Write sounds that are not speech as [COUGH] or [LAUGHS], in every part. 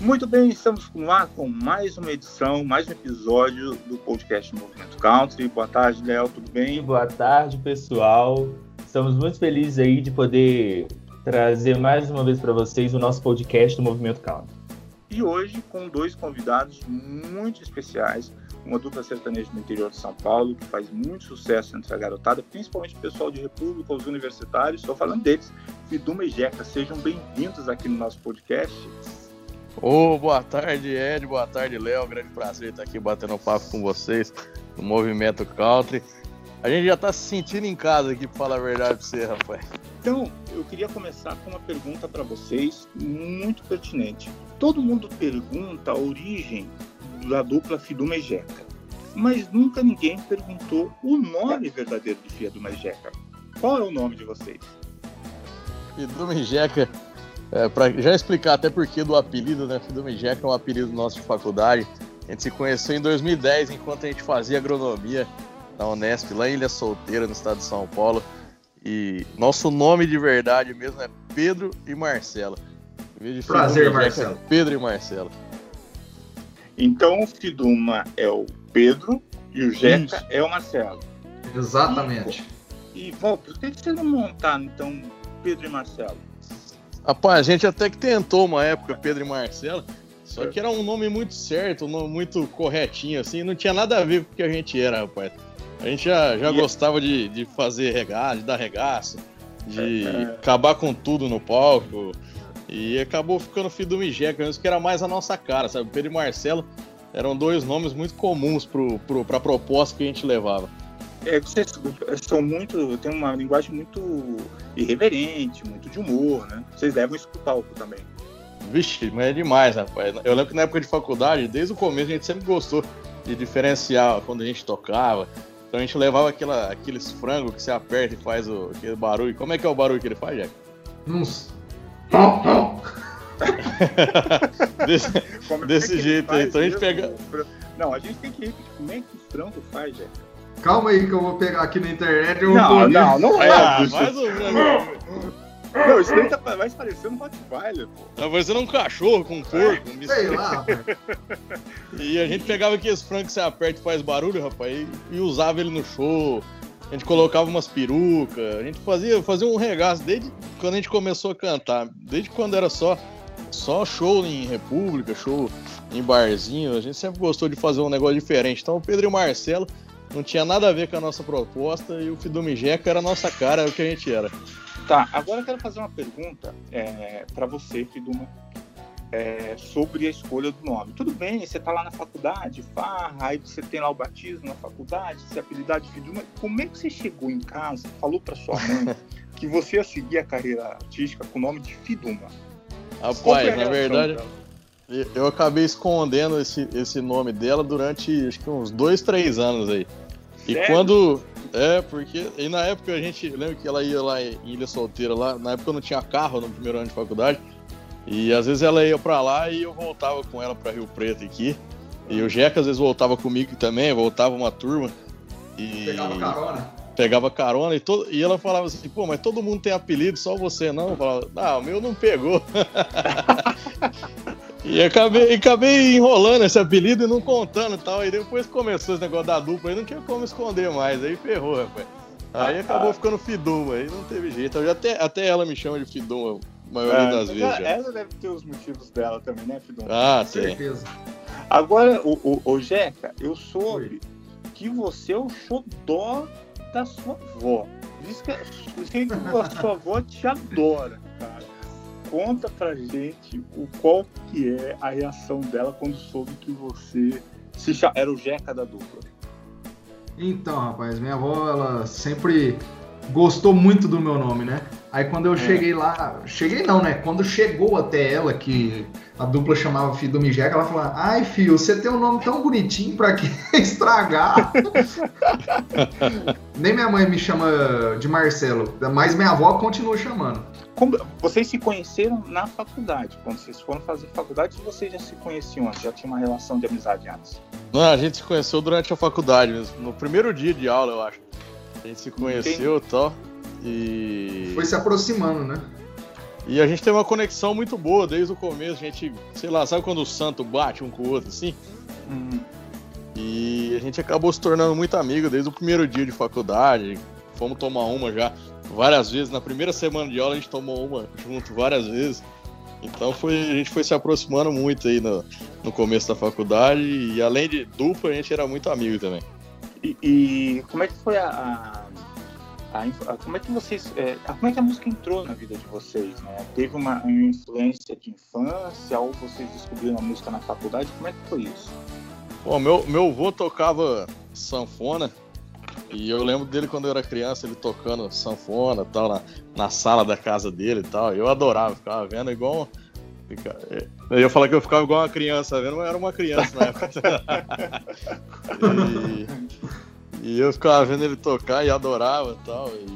Muito bem, estamos no ar com mais uma edição, mais um episódio do podcast Movimento Country. Boa tarde, Léo, tudo bem? Boa tarde, pessoal. Estamos muito felizes aí de poder trazer mais uma vez para vocês o nosso podcast do Movimento Country. E hoje com dois convidados muito especiais, uma dupla sertaneja do interior de São Paulo, que faz muito sucesso entre a garotada, principalmente o pessoal de República, os universitários. Estou falando deles, Fiduma e Jeca. Sejam bem-vindos aqui no nosso podcast. Ô, oh, boa tarde, Ed, boa tarde, Léo. Grande prazer estar aqui batendo papo com vocês no Movimento Country. A gente já está se sentindo em casa aqui, para falar a verdade para você, rapaz. Então, eu queria começar com uma pergunta para vocês, muito pertinente. Todo mundo pergunta a origem da dupla Fiduma e Jeca, mas nunca ninguém perguntou o nome verdadeiro de Fiduma e Jeca. Qual é o nome de vocês? Fiduma e Jeca é, para já explicar até porquê do apelido, né? Fidomijec é um apelido nosso de faculdade. A gente se conheceu em 2010, enquanto a gente fazia agronomia na Unesp, lá em Ilha Solteira, no estado de São Paulo. E nosso nome de verdade mesmo é Pedro e Marcelo. Prazer, Marcelo. É Pedro e Marcelo. Então o Fiduma é o Pedro e o Jeca é o Marcelo. Exatamente. E, e Walter, por que você não montar então Pedro e Marcelo? Rapaz, a gente até que tentou uma época, Pedro e Marcelo, só que era um nome muito certo, um nome muito corretinho, assim, não tinha nada a ver com o que a gente era, rapaz. A gente já, já gostava de, de fazer regaço, de dar regaço, de é, é. acabar com tudo no palco. E acabou ficando filho do Mijeca, que era mais a nossa cara, sabe? Pedro e Marcelo eram dois nomes muito comuns pro, pro, pra proposta que a gente levava é, vocês são muito. tem uma linguagem muito irreverente, muito de humor, né? Vocês levam isso pro palco também. Vixe, mas é demais, rapaz. Eu lembro que na época de faculdade, desde o começo, a gente sempre gostou de diferenciar quando a gente tocava. Então a gente levava aquela, aqueles frangos que você aperta e faz o, aquele barulho. Como é que é o barulho que ele faz, Jack? Uns. [LAUGHS] desse desse é jeito aí. Então a gente pega. Não, a gente tem que repetir como é que o frango faz, Jack. Calma aí que eu vou pegar aqui na internet. Eu não, não, não é. Ah, mais ou menos. Não, isso daí tá mais parecendo um Rottweiler, pô. Tá parecendo um cachorro com um porco. Um Sei lá, E a gente pegava aqueles frangos que você aperta e faz barulho, rapaz, e, e, usava ele no show. A gente colocava umas perucas, a gente fazia, fazia um regaço desde quando a gente começou a cantar. Desde quando era só, só show em República, show em barzinho, a gente sempre gostou de fazer um negócio diferente. Então o Pedro e o Marcelo não tinha nada a ver com a nossa proposta e o Fidumijeca era a nossa cara, era o que a gente era. Tá, agora eu quero fazer uma pergunta é, para você, Fiduma, é, sobre a escolha do nome. Tudo bem, você tá lá na faculdade, farra, aí você tem lá o batismo na faculdade, você apelidar de Fiduma. Como é que você chegou em casa, falou para sua mãe [LAUGHS] que você ia seguir a carreira artística com o nome de Fiduma? Rapaz, na verdade, dela? Eu acabei escondendo esse, esse nome dela durante acho que uns dois, três anos aí. E Sério? quando. É, porque. E na época a gente. Lembra que ela ia lá em Ilha Solteira, lá. Na época eu não tinha carro no primeiro ano de faculdade. E às vezes ela ia pra lá e eu voltava com ela pra Rio Preto aqui. E o Jeca às vezes voltava comigo também, voltava uma turma. E. Pegava carona. Pegava carona e, todo, e ela falava assim, pô, mas todo mundo tem apelido, só você não. Eu falava, não, o meu não pegou. [LAUGHS] E acabei, acabei enrolando esse apelido e não contando e tal. Aí depois começou esse negócio da dupla, aí não tinha como esconder mais. Aí ferrou, rapaz. Aí ah, acabou ah. ficando Fiduma, aí não teve jeito. Eu até, até ela me chama de Fiduma a maioria é, das vezes. Ela, ela, deve ter os motivos dela também, né, Fiduma? Ah, Com tem. certeza. Agora, o, o, o Jeca, eu soube Oi. que você é o xodó da sua avó. Diz que, diz que a sua avó te adora, cara conta pra gente o qual que é a reação dela quando soube que você se era o Jeca da dupla. Então, rapaz, minha avó, ela sempre gostou muito do meu nome, né? Aí quando eu é. cheguei lá, cheguei não, né? Quando chegou até ela, que a dupla chamava Filho do Mijeca, ela falou: Ai, filho, você tem um nome tão bonitinho pra que [LAUGHS] estragar? [LAUGHS] Nem minha mãe me chama de Marcelo, mas minha avó continua chamando. Como, vocês se conheceram na faculdade. Quando vocês foram fazer faculdade, vocês já se conheciam antes? Já tinha uma relação de amizade antes? Não, a gente se conheceu durante a faculdade mesmo. No primeiro dia de aula, eu acho. A gente se conheceu e tal. E. Foi se aproximando, né? E a gente tem uma conexão muito boa desde o começo. A gente, sei lá, sabe quando o santo bate um com o outro assim? Uhum. E a gente acabou se tornando muito amigo desde o primeiro dia de faculdade. Fomos tomar uma já várias vezes. Na primeira semana de aula a gente tomou uma junto várias vezes. Então foi, a gente foi se aproximando muito aí no, no começo da faculdade. E além de dupla, a gente era muito amigo também. E, como é que foi a, a a, a, como é que vocês, é, como é que a música entrou na vida de vocês? Né? Teve uma, uma, influência de infância ou vocês descobriram a música na faculdade? Como é que foi isso? Bom, meu, meu avô tocava sanfona e eu lembro dele quando eu era criança, ele tocando sanfona tal, na, na sala da casa dele e tal. Eu adorava, ficava vendo igual. Eu ia falar que eu ficava igual uma criança vendo, mas era uma criança na época. [LAUGHS] e, e eu ficava vendo ele tocar e adorava e tal. E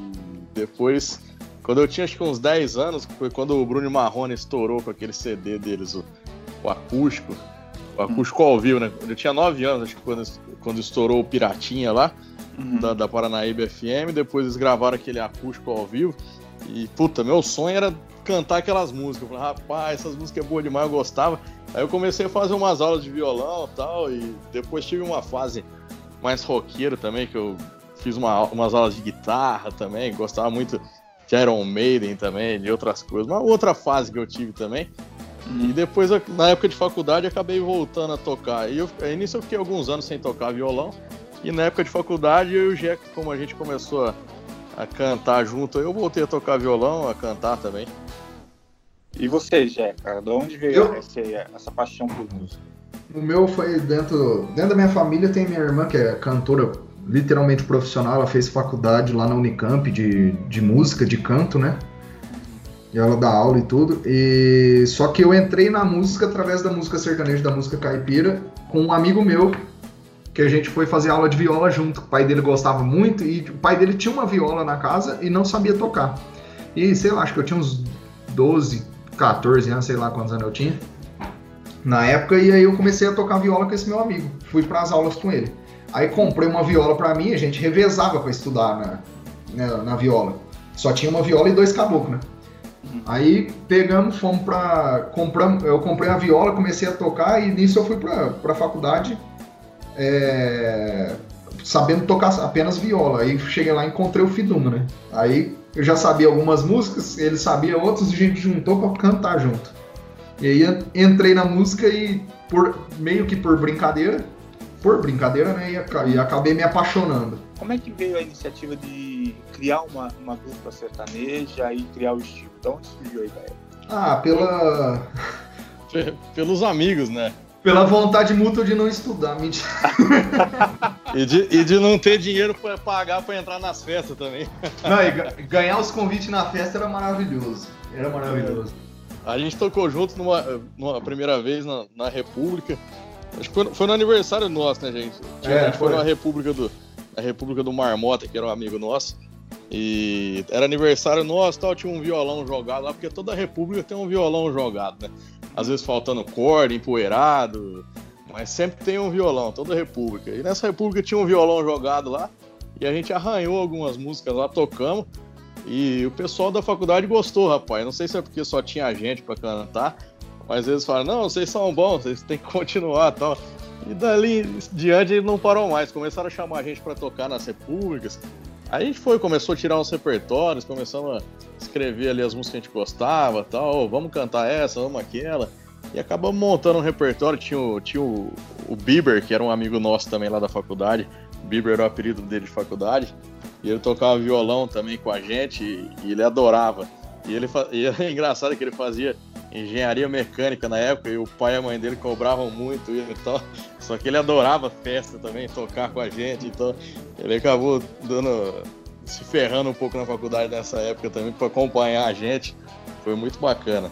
depois, quando eu tinha acho que uns 10 anos, foi quando o Bruno Marrone estourou com aquele CD deles, o, o acústico. O acústico ao vivo, né? Eu tinha 9 anos, acho que quando, quando estourou o Piratinha lá, uhum. da, da Paranaíba FM. Depois eles gravaram aquele acústico ao vivo. E, puta, meu sonho era cantar aquelas músicas. Eu falei, rapaz, essas músicas é boa demais, eu gostava. Aí eu comecei a fazer umas aulas de violão e tal, e depois tive uma fase mais roqueiro também, que eu fiz uma, umas aulas de guitarra também, gostava muito de Iron Maiden também, de outras coisas. Uma outra fase que eu tive também. Uhum. E depois, na época de faculdade, acabei voltando a tocar. E eu, aí nisso eu fiquei alguns anos sem tocar violão. E na época de faculdade, eu e o Jeca, como a gente começou a, a cantar junto, eu voltei a tocar violão, a cantar também. E você, Jeca, de onde veio eu... essa, essa paixão por música? O meu foi dentro. Dentro da minha família tem minha irmã, que é cantora literalmente profissional. Ela fez faculdade lá na Unicamp de, de música, de canto, né? E ela dá aula e tudo. E só que eu entrei na música através da música sertaneja, da música caipira, com um amigo meu que a gente foi fazer aula de viola junto. O pai dele gostava muito e o pai dele tinha uma viola na casa e não sabia tocar. E sei lá, acho que eu tinha uns 12, 14 anos, sei lá quantos anos eu tinha na época, e aí eu comecei a tocar viola com esse meu amigo. Fui para as aulas com ele. Aí comprei uma viola para mim, a gente revezava para estudar na, na, na, viola. Só tinha uma viola e dois caboclos, né? Aí pegamos, fomos pra. Compramos, eu comprei a viola, comecei a tocar e nisso eu fui pra, pra faculdade é, sabendo tocar apenas viola. Aí cheguei lá e encontrei o Fidumo, né? Aí eu já sabia algumas músicas, ele sabia outras e a gente juntou pra cantar junto. E aí entrei na música e por meio que por brincadeira, por brincadeira, né? E, e acabei me apaixonando. Como é que veio a iniciativa de criar uma, uma dupla sertaneja e criar o estilo? De onde surgiu a ideia? Ah, pela. [LAUGHS] Pelos amigos, né? Pela vontade mútua de não estudar, mentira. [LAUGHS] e, de, e de não ter dinheiro para pagar para entrar nas festas também. Não, ganhar os convites na festa era maravilhoso. Era maravilhoso. A gente tocou junto numa, numa primeira vez na, na República. Acho que foi, foi, no aniversário nosso, né, gente? É, a gente foi, foi na República do, na República do Marmota, que era um amigo nosso. E era aniversário nosso, tal, tinha um violão jogado lá, porque toda república tem um violão jogado, né? Às vezes faltando corda, empoeirado, mas sempre tem um violão, toda república. E nessa república tinha um violão jogado lá, e a gente arranhou algumas músicas lá, tocamos. E o pessoal da faculdade gostou, rapaz. Não sei se é porque só tinha gente para cantar, mas eles falaram: não, vocês são bons, vocês têm que continuar tal. E dali diante ele não parou mais. Começaram a chamar a gente para tocar nas repúblicas. Aí foi, começou a tirar uns repertórios, começamos a escrever ali as músicas que a gente gostava tal. vamos cantar essa, vamos aquela. E acabamos montando um repertório. Tinha o, tinha o, o Bieber, que era um amigo nosso também lá da faculdade. Bieber era o apelido dele de faculdade. E ele tocava violão também com a gente e, e ele adorava. E ele e [LAUGHS] é engraçado que ele fazia engenharia mecânica na época e o pai e a mãe dele cobravam muito e tal. Só que ele adorava festa também, tocar com a gente, então ele acabou dando se ferrando um pouco na faculdade nessa época também para acompanhar a gente. Foi muito bacana.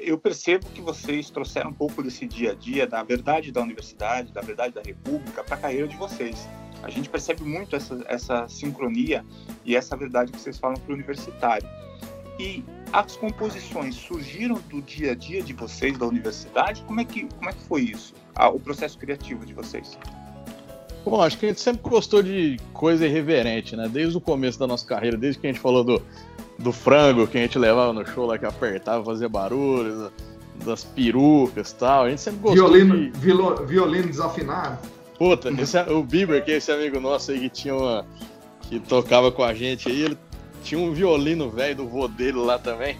Eu percebo que vocês trouxeram um pouco desse dia a dia, da verdade da universidade, da verdade da república, para a carreira de vocês. A gente percebe muito essa, essa sincronia e essa verdade que vocês falam para o universitário. E as composições surgiram do dia a dia de vocês da universidade? Como é que, como é que foi isso? Ah, o processo criativo de vocês? Bom, acho que a gente sempre gostou de coisa irreverente, né? Desde o começo da nossa carreira, desde que a gente falou do, do frango que a gente levava no show lá, que apertava, fazia barulho, das perucas e tal. A gente sempre gostou Violino, de... vilo- violino desafinado. Puta, esse, o Bieber, que é esse amigo nosso aí que tinha uma. que tocava com a gente aí, ele tinha um violino velho do vô dele lá também.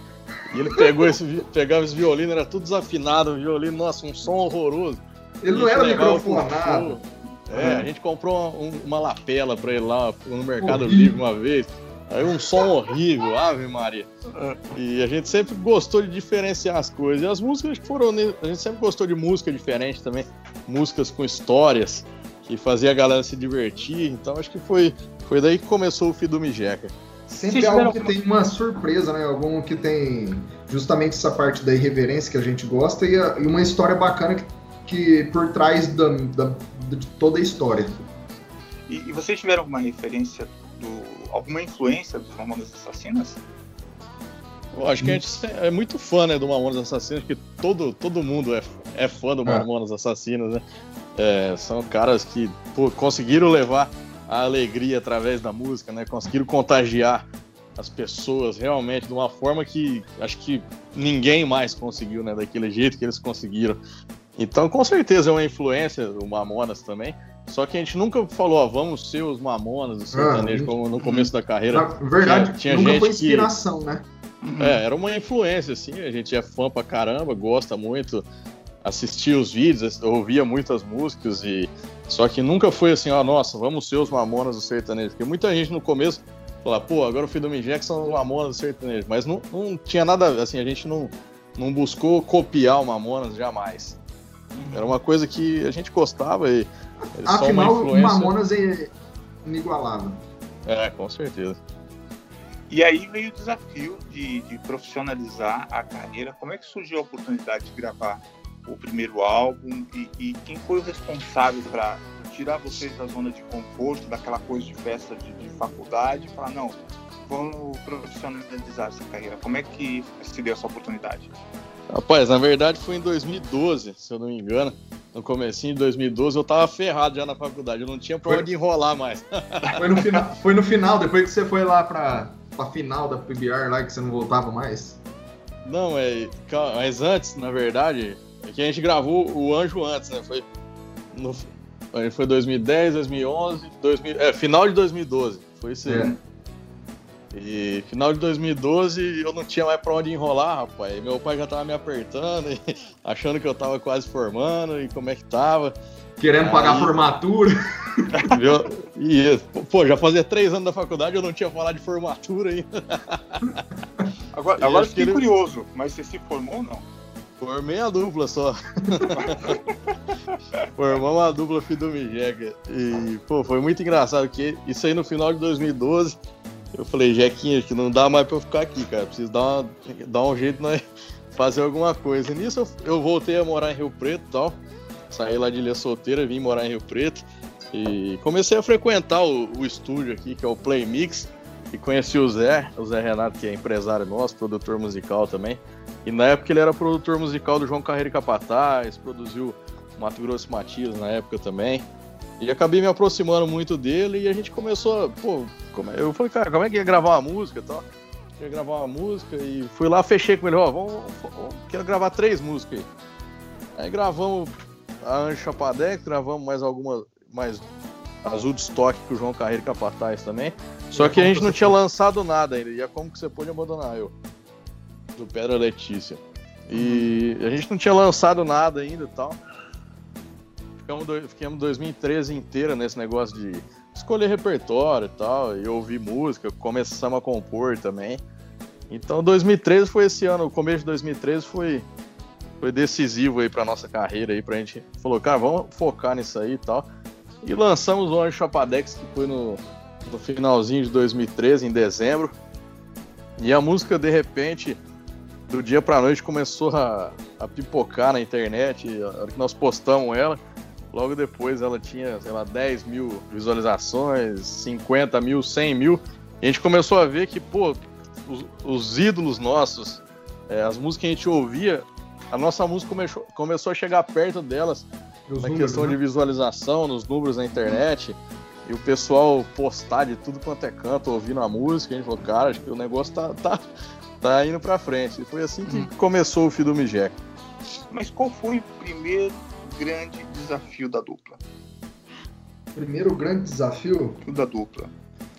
E ele pegou esse, pegava esse violino, era tudo desafinado, o violino, nossa, um som horroroso. Ele não era microfonado. É, a gente comprou uma, um- uma lapela pra ele lá no Mercado Horrível. Livre uma vez. Aí um som horrível, Ave Maria. E a gente sempre gostou de diferenciar as coisas. E as músicas que foram. A gente sempre gostou de música diferente também. Músicas com histórias, que fazia a galera se divertir. Então acho que foi, foi daí que começou o Fido Mijeca. Sempre Vocês é algo que tem uma surpresa, né? Algum que tem justamente essa parte da irreverência que a gente gosta e, a- e uma história bacana que, que por trás da, da- de toda a história. E, e vocês tiveram alguma referência do. alguma influência dos Mamonas Assassinas? Eu acho que a gente é muito fã né, do Mamonas Assassinos, que todo, todo mundo é, é fã do É. Mamonas Assassinos, né? É, são caras que pô, conseguiram levar a alegria através da música, né? Conseguiram contagiar as pessoas realmente de uma forma que acho que ninguém mais conseguiu, né? Daquele jeito que eles conseguiram. Então, com certeza é uma influência do Mamonas também. Só que a gente nunca falou, ó, vamos ser os Mamonas do sertanejo, Ah, como no começo da carreira. Na verdade, tinha nunca gente foi que- inspiração, né? É, era uma influência, assim, a gente é fã pra caramba, gosta muito, assistia os vídeos, ouvia muitas músicas e. Só que nunca foi assim, ó, nossa, vamos ser os mamonas do sertanejo. Porque muita gente no começo fala, pô, agora o filho do Mijex são os mamonas do sertanejo. Mas não, não tinha nada, assim, a gente não, não buscou copiar o Mamonas jamais. Era uma coisa que a gente gostava e. uma Afinal, o influência. Mamonas é inigualável. É, com certeza. E aí veio o desafio de, de profissionalizar a carreira. Como é que surgiu a oportunidade de gravar o primeiro álbum e, e quem foi o responsável para tirar vocês da zona de conforto, daquela coisa de festa de, de faculdade, e falar não, vamos profissionalizar essa carreira. Como é que se deu essa oportunidade? Rapaz, na verdade foi em 2012, se eu não me engano. No comecinho de 2012 eu tava ferrado já na faculdade, eu não tinha pra Foi. onde enrolar mais. [LAUGHS] Foi no, final, foi no final, depois que você foi lá pra, pra final da PBR lá, que você não voltava mais. Não, é, mas antes, na verdade, é que a gente gravou o Anjo antes, né? Foi no, foi 2010, 2011, 2000, é, final de 2012. Foi isso aí. É. E final de 2012 eu não tinha mais pra onde enrolar, rapaz. Meu pai já tava me apertando, e [LAUGHS] achando que eu tava quase formando e como é que tava. Querendo pagar Aí- formatura. [LAUGHS] Viu? E, pô, já fazia três anos da faculdade, eu não tinha falado de formatura ainda. Agora, E agora fiquei ele- curioso, mas você se formou ou não? Formei a dupla só. [LAUGHS] Formamos a dupla Fidumijeca. E, pô, foi muito engraçado, porque isso aí no final de 2012, eu falei, Jequinha, que não dá mais pra eu ficar aqui, cara. Preciso dar, uma- dar um jeito de nós [LAUGHS] fazer alguma coisa. E nisso eu, eu voltei a morar em Rio Preto e tal. Saí lá de Ilha Solteira, vim morar em Rio Preto. E comecei a frequentar o, o estúdio aqui, que é o Play Mix. E conheci o Zé, o Zé Renato, que é empresário nosso, produtor musical também. E na época ele era produtor musical do João Carreiro e Capataz, produziu Mato Grosso Matias na época também. E acabei me aproximando muito dele e a gente começou. Pô, como é- eu falei, cara, como é que ia gravar uma música e tal? Queria gravar uma música e fui lá, fechei com ele, ó, vamos, vamos- quero gravar três músicas aí. Aí gravamos a Anjo Chapadex, gravamos mais algumas, mais Azul de Estoque com o João Carreiro e Capataz também. Só que a gente não tinha lançado nada ainda. E é como que você pôde abandonar eu? Do Pedra Letícia. E a gente não tinha lançado nada ainda e tal. Ficamos, do, ficamos 2013 inteira nesse negócio de escolher repertório e tal, e ouvir música, começamos a compor também. Então 2013 foi esse ano, o começo de 2013 foi, foi decisivo aí pra nossa carreira aí, pra gente falou, cara, vamos focar nisso aí e tal. E lançamos o Anjo Chapadex, que foi no, no finalzinho de 2013, em dezembro. E a música, de repente, do dia pra noite, começou a, a pipocar na internet. A hora que nós postamos ela, logo depois ela tinha, sei lá, 10 mil visualizações, 50 mil, 100 mil. E a gente começou a ver que, pô, os, os ídolos nossos, é, as músicas que a gente ouvia, a nossa música começou, começou a chegar perto delas na números, questão né? de visualização, nos números na internet. E o pessoal postar de tudo quanto é canto, ouvindo a música, a gente falou, cara, acho que o negócio tá, tá, tá indo pra frente. E foi assim que hum. começou o Fidume Jack. Mas qual foi o primeiro grande desafio da dupla? Primeiro grande desafio? Da dupla.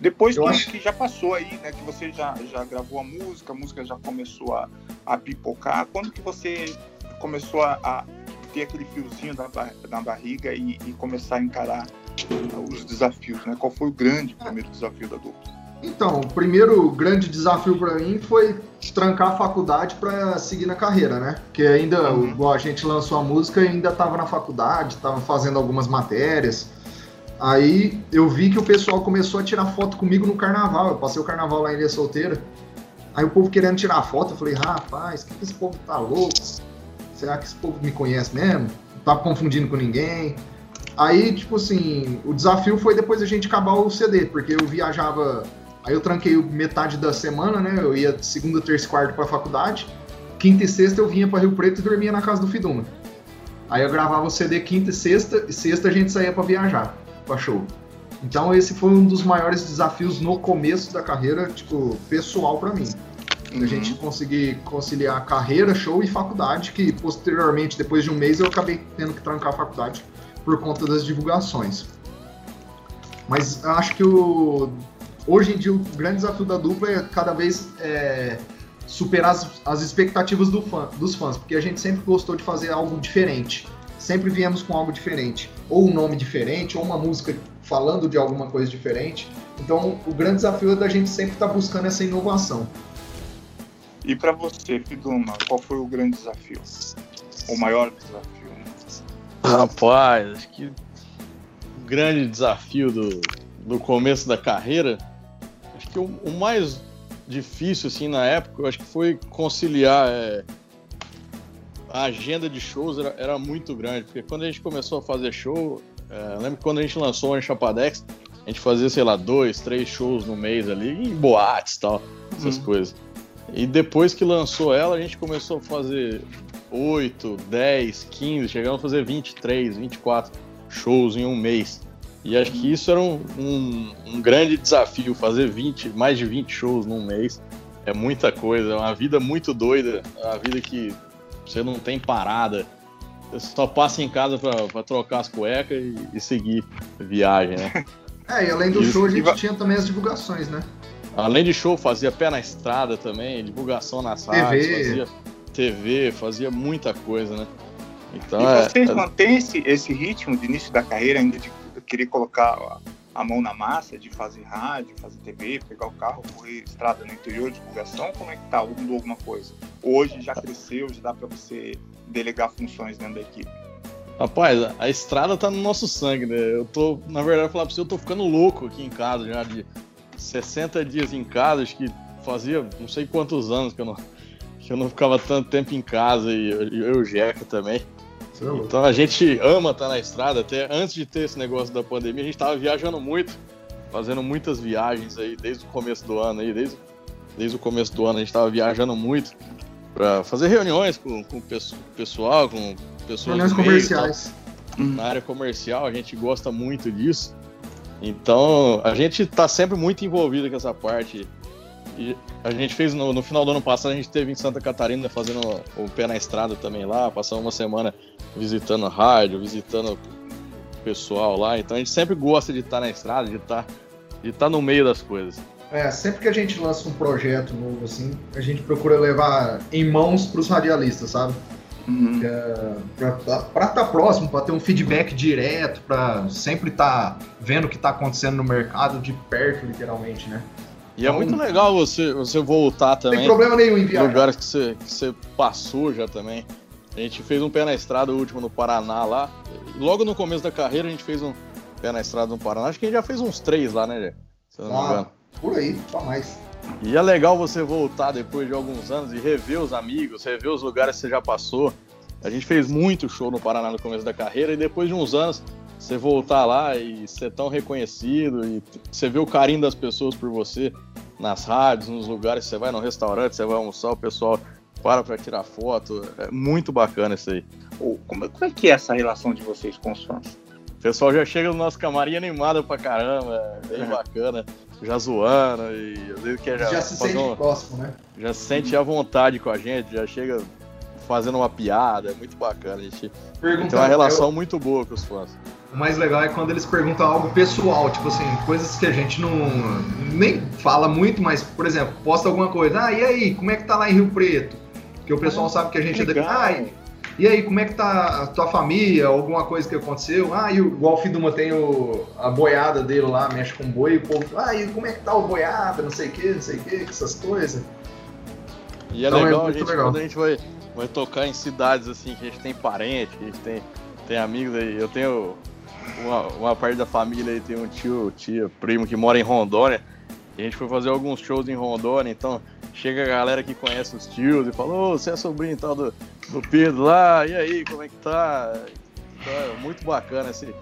Depois que, acho... que, já passou aí, né? Que você já, já gravou a música, a música já começou a, a pipocar. Quando que você começou a, a ter aquele fiozinho na, na barriga e, e, começar a encarar os desafios, né? Qual foi o grande primeiro desafio da dupla? Então, o primeiro grande desafio para mim foi trancar a faculdade para seguir na carreira, né? Porque ainda, uhum. a gente lançou a música e ainda estava na faculdade, estava fazendo algumas matérias. Aí eu vi que o pessoal começou a tirar foto comigo no carnaval. Eu passei o carnaval lá em Ilha Solteira. Aí o povo querendo tirar foto, eu falei, rapaz, que, que esse povo tá louco? Será que esse povo me conhece mesmo? Não tá confundindo com ninguém? Aí, tipo assim, o desafio foi depois a gente acabar o CD, porque eu viajava. Aí eu tranquei metade da semana, né? Eu ia segunda, terça e quarta pra faculdade. Quinta e sexta eu vinha para Rio Preto e dormia na casa do Fiduma. Aí eu gravava o CD quinta e sexta, e sexta a gente saía para viajar pra show. Então esse foi um dos maiores desafios no começo da carreira, tipo, pessoal para mim. Uhum. A gente conseguir conciliar carreira, show e faculdade, que posteriormente, depois de um mês, eu acabei tendo que trancar a faculdade por conta das divulgações. Mas acho que o, hoje em dia o grande desafio da dupla é cada vez é, superar as, as expectativas do fã, dos fãs, porque a gente sempre gostou de fazer algo diferente. Sempre viemos com algo diferente, ou um nome diferente, ou uma música falando de alguma coisa diferente. Então, o grande desafio é da gente sempre estar tá buscando essa inovação. E para você, Fiduma, qual foi o grande desafio? O maior desafio? Né? Rapaz, acho que o grande desafio do, do começo da carreira, que o, o mais difícil, assim, na época, eu acho que foi conciliar é, a agenda de shows era, era, muito grande, porque quando a gente começou a fazer show, é, eu lembro que quando a gente lançou o Enchapadex, a gente fazia, sei lá, dois, três shows no mês ali, em boates e tal, essas uhum. coisas. E depois que lançou ela, a gente começou a fazer 8, 10, 15, chegamos a fazer 23, 24 shows em um mês. E acho que isso era um, um, um, grande desafio, fazer 20, mais de 20 shows num mês. É muita coisa, é uma vida muito doida, é uma vida que você não tem parada. Você só passa em casa para trocar as cuecas e, e, seguir viagem, né? [LAUGHS] É, e além do show a gente tinha também as divulgações, né? Além de show, fazia pé na estrada também, divulgação nas rádios, fazia TV, fazia muita coisa, né? Então, e é, vocês é... mantêm esse, esse ritmo de início da carreira ainda de querer colocar a, mão na massa, de fazer rádio, fazer TV, pegar o carro, correr estrada no interior, divulgação? Como é que tá? Mudou alguma coisa? Hoje já cresceu, já dá para você delegar funções dentro da equipe? Rapaz, a estrada tá no nosso sangue, né? Eu tô, na verdade, falar pra você, eu tô ficando louco aqui em casa já de 60 dias em casa, acho que fazia não sei quantos anos que eu não, que eu não ficava tanto tempo em casa e eu, eu o Jeca também. É então a gente ama estar na estrada, até antes de ter esse negócio da pandemia, a gente estava viajando muito, fazendo muitas viagens aí desde o começo do ano aí, desde, desde o começo do ano a gente estava viajando muito para fazer reuniões com, com o pessoal, com pessoas reuniões comerciais. Na área comercial, a gente gosta muito disso. Então, a gente está sempre muito envolvido com essa parte. E a gente fez no, no, final do ano passado, a gente esteve em Santa Catarina fazendo o pé na estrada também lá, passamos uma semana visitando a rádio, visitando o pessoal lá. Então a gente sempre gosta de estar na estrada, de estar, de estar no meio das coisas. É, sempre que a gente lança um projeto novo assim, a gente procura levar em mãos para os radialistas, sabe? Uhum. É, para estar tá próximo, para ter um feedback direto, para sempre estar tá vendo o que está acontecendo no mercado de perto, literalmente, né? E é muito legal você, você voltar também. Tem problema nenhum em viajar. Lugares que você, que você passou já também. A gente fez um pé na estrada, o último no Paraná lá. E logo no começo da carreira a gente fez um pé na estrada no Paraná. Acho que a gente já fez uns três lá, né, Jé? Se eu não ah, me engano. Por aí, só mais. E é legal você voltar depois de alguns anos e rever os amigos, rever os lugares que você já passou. A gente fez muito show no Paraná no começo da carreira e depois de uns anos você voltar lá e ser tão reconhecido e você ver o carinho das pessoas por você nas rádios, nos lugares, você vai no restaurante, você vai almoçar, o pessoal para para tirar foto. É muito bacana isso aí. Como, como é que é essa relação de vocês com os fãs? pessoal já chega no nosso camarim animado pra caramba, é bem É. bacana, já zoando e às vezes quer já, Já se sente um- próximo, né? já se sente à vontade com a gente, já chega fazendo uma piada, é muito bacana, a gente tem uma relação muito boa com os fãs. O mais legal é quando eles perguntam algo pessoal, tipo assim, coisas que a gente não nem fala muito, mas, por exemplo, posta alguma coisa. Ah, e aí, como é que tá lá em Rio Preto? Porque o pessoal sabe que a gente é daqui. Legal. Ah, e- aí, como é que tá a tua família? Alguma coisa que aconteceu? Ah, e o igual o Fiduma tem o, a boiada dele lá, mexe com boi, e o povo. Ah, e como é que tá o boiada? Não sei o que, não sei o que, essas coisas. E é Então é legal, a muito gente, legal. quando a gente vai, vai tocar em cidades assim, que a gente tem parente, que a gente tem, tem amigos aí. Eu tenho uma, uma parte da família aí, tem um tio, tia, primo que mora em Rondônia. E a gente foi fazer alguns shows em Rondônia, então chega a galera que conhece os tios e fala, ô, você é sobrinho e tal do, do Pedro lá, e aí, como é que tá? Então, é muito bacana esse.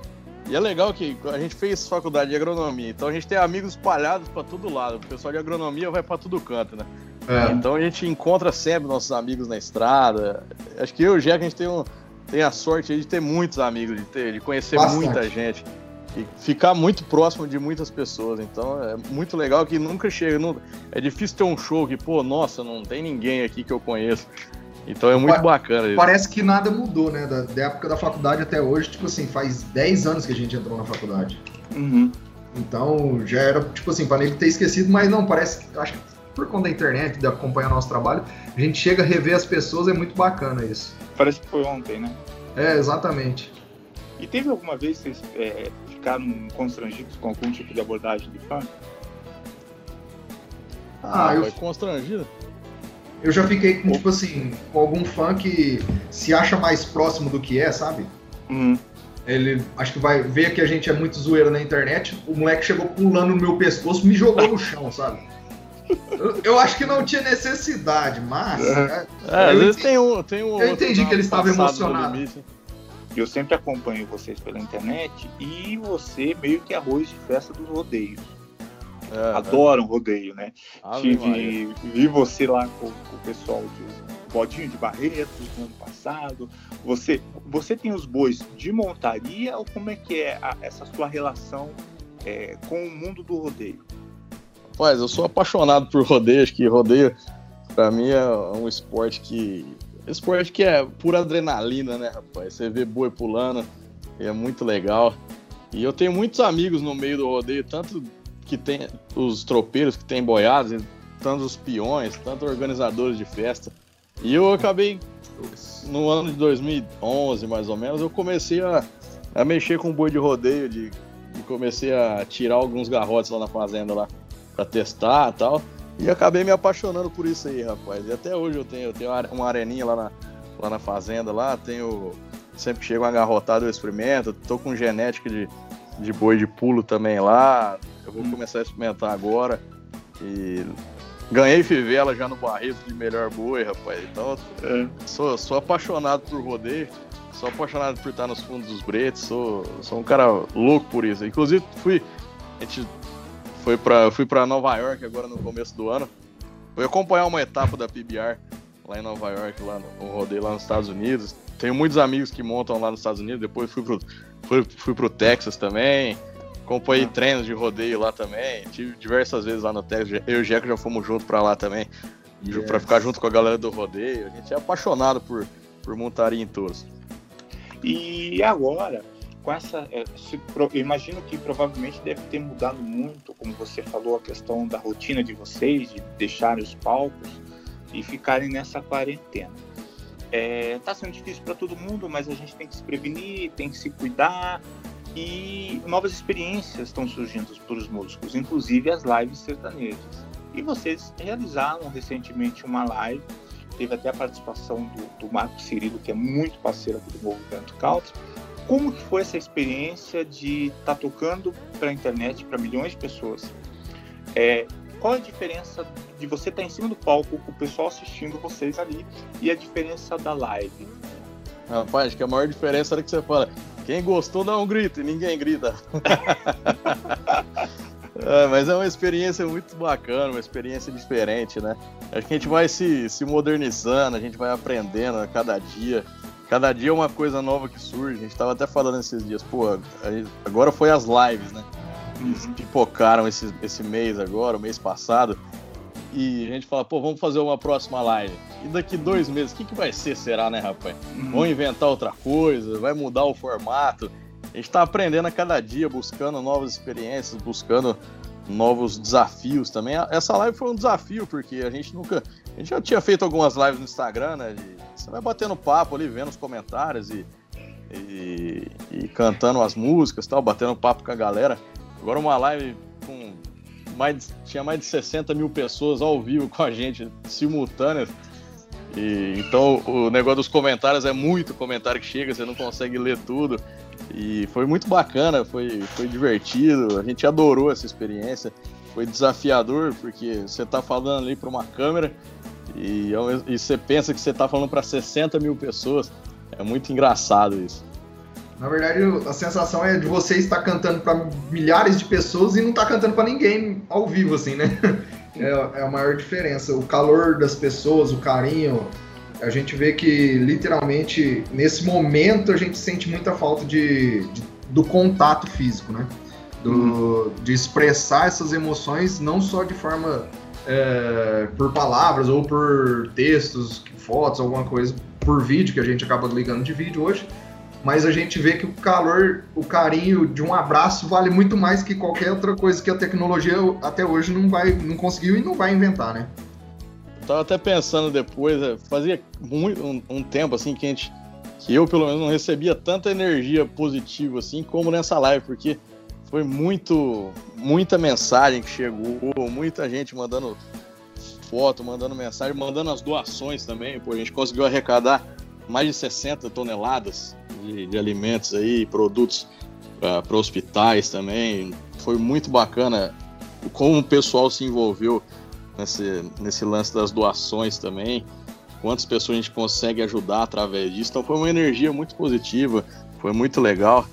E é legal que a gente fez faculdade de agronomia, então a gente tem amigos espalhados pra todo lado. O pessoal de agronomia vai pra todo canto, né? É. Então a gente encontra sempre nossos amigos na estrada. Acho que eu e o a gente tem, um, tem a sorte de ter muitos amigos, de, ter, de conhecer Bastante. muita gente. E ficar muito próximo de muitas pessoas. Então é muito legal que nunca chega. não- é difícil ter um show que, pô, nossa, não tem ninguém aqui que eu conheço. Então é muito Pa- bacana isso. Parece que nada mudou, né? Da, da época da faculdade até hoje, tipo assim, faz 10 anos que a gente entrou na faculdade. Uhum. Então já era, tipo assim, para ele ter esquecido, mas não, parece que acho que por conta da internet, de acompanhar nosso trabalho, a gente chega a rever as pessoas, é muito bacana isso. Parece que foi ontem, né? É, exatamente. E teve alguma vez que vocês é, ficaram constrangidos com algum tipo de abordagem de fã? Ah, eu, Foi constrangido. eu já fiquei com, tipo assim, com algum fã que se acha mais próximo do que é, sabe? Uhum. Ele acho que vai ver que a gente é muito zoeiro na internet. O moleque chegou pulando no meu pescoço, me jogou no chão, sabe? [LAUGHS] Eu, acho que não tinha necessidade, mas. é, É, às Eu vezes entendi- tem um. Tem um eu entendi que ele estava emocionado. Eu sempre acompanho vocês pela internet e você meio que arroz de festa dos rodeios. É, Adoram rodeio, né? Ave Maria. Tive, vi você lá com, com o pessoal de Bodinho de Barretos no ano passado. Você, você tem os bois de montaria ou como é que é a- essa sua relação é, com o mundo do rodeio? Rapaz, eu sou apaixonado por rodeio, acho que rodeio pra mim é um esporte que. Esporte que é pura adrenalina, né, rapaz? Você vê boi pulando, é muito legal. E eu tenho muitos amigos no meio do rodeio, tanto que tem os tropeiros que tem boiadas, tanto os peões, tanto organizadores de festa. E eu acabei, no ano de 2011, mais ou menos, eu comecei a, a mexer com boi de rodeio, de, comecei a tirar alguns garrotes lá na fazenda lá pra testar e tal. E acabei me apaixonando por isso aí, rapaz. E até hoje eu tenho, eu tenho uma- areninha lá na, lá na fazenda, lá, tenho. Sempre que chega uma garrotada eu experimento, tô com genética de, de boi de pulo também lá. Eu vou Hum. começar a experimentar agora. E ganhei fivela já no Barreto de melhor boi, rapaz. Então É. sou, sou apaixonado por rodeio, sou apaixonado por estar nos fundos dos bretes, sou, sou um cara louco por isso. Inclusive, fui. A gente foi pra, fui para Nova York agora no começo do ano. Fui acompanhar uma etapa da PBR lá em Nova York, lá no, no rodeio lá nos Estados Unidos. Tenho muitos amigos que montam lá nos Estados Unidos, depois fui pro, fui, fui pro Texas também. Acompanhei Ah. treinos de rodeio lá também. Tive diversas vezes lá no Texas. Eu e o Jeco já fomos juntos pra lá também. Yes. Pra ficar junto com a galera do rodeio. A gente é apaixonado por, por montaria em touros. E agora, com essa. é, se pro- imagino que provavelmente deve ter mudado muito, como você falou, a questão da rotina de vocês, de deixarem os palcos e ficarem nessa quarentena. É, tá sendo difícil para todo mundo, mas a gente tem que se prevenir, tem que se cuidar. E novas experiências estão surgindo para os músicos, inclusive as lives sertanejas. E vocês realizaram recentemente uma live teve até a participação do, do Marco Cirilo, que é muito parceiro do Movimento Country. Como que foi essa experiência de estar tocando para a internet para milhões de pessoas? É, qual a diferença de você estar em cima do palco, com o pessoal assistindo vocês ali, e a diferença da live? Rapaz, acho que a maior diferença era que você fala: quem gostou dá um grito e ninguém grita. [LAUGHS] É, mas é uma experiência muito bacana, uma experiência diferente, né? Acho que a gente vai se, se modernizando, a gente vai aprendendo a cada dia. Cada dia é uma coisa nova que surge. A gente tava até falando esses dias, pô, agora foi as lives, né? Eles uhum. pipocaram esse, esse mês agora, o mês passado. E a gente fala, pô, vamos fazer uma próxima live. E daqui dois meses, o que, que vai ser, será, né, rapaz? Uhum. Vão inventar outra coisa, vai mudar o formato. A gente tá aprendendo a cada dia, buscando novas experiências, buscando novos desafios também. Essa live foi um desafio, porque a gente nunca. A gente já tinha feito algumas lives no Instagram, né? Você vai batendo papo ali, vendo os comentários e, e, e cantando as músicas tal, batendo papo com a galera. Agora uma live com mais, tinha mais de 60 mil pessoas ao vivo com a gente, simultâneas. E, então o negócio dos comentários é muito comentário que chega, você não consegue ler tudo. E foi muito bacana, foi, foi divertido, a gente adorou essa experiência. Foi desafiador, porque você está falando ali para uma câmera e, e, você pensa que você está falando para 60 mil pessoas. É muito engraçado isso. Na verdade, a sensação é de você estar cantando para milhares de pessoas e não estar tá cantando para ninguém ao vivo, assim, né? [LAUGHS] É, é a maior diferença. O calor das pessoas, o carinho, a gente vê que literalmente nesse momento a gente sente muita falta de, de do contato físico, né? Do, uhum. De expressar essas emoções não só de forma é, por palavras ou por textos, fotos, alguma coisa, por vídeo, que a gente acaba ligando de vídeo hoje, mas a gente vê que o calor, o carinho de um abraço vale muito mais que qualquer outra coisa que a tecnologia até hoje não vai, não conseguiu e não vai inventar, né? tava até pensando depois, é, fazia muito, um, um, tempo assim que a gente, que eu pelo menos não recebia tanta energia positiva assim como nessa live, porque foi muito, muita mensagem que chegou, muita gente mandando foto, mandando mensagem, mandando as doações também, pô, a gente conseguiu arrecadar mais de 60 toneladas de, de alimentos aí, produtos uh, para hospitais também. Foi muito bacana como o pessoal se envolveu nesse, nesse lance das doações também. Quantas pessoas a gente consegue ajudar através disso. Então foi uma energia muito positiva, foi muito legal.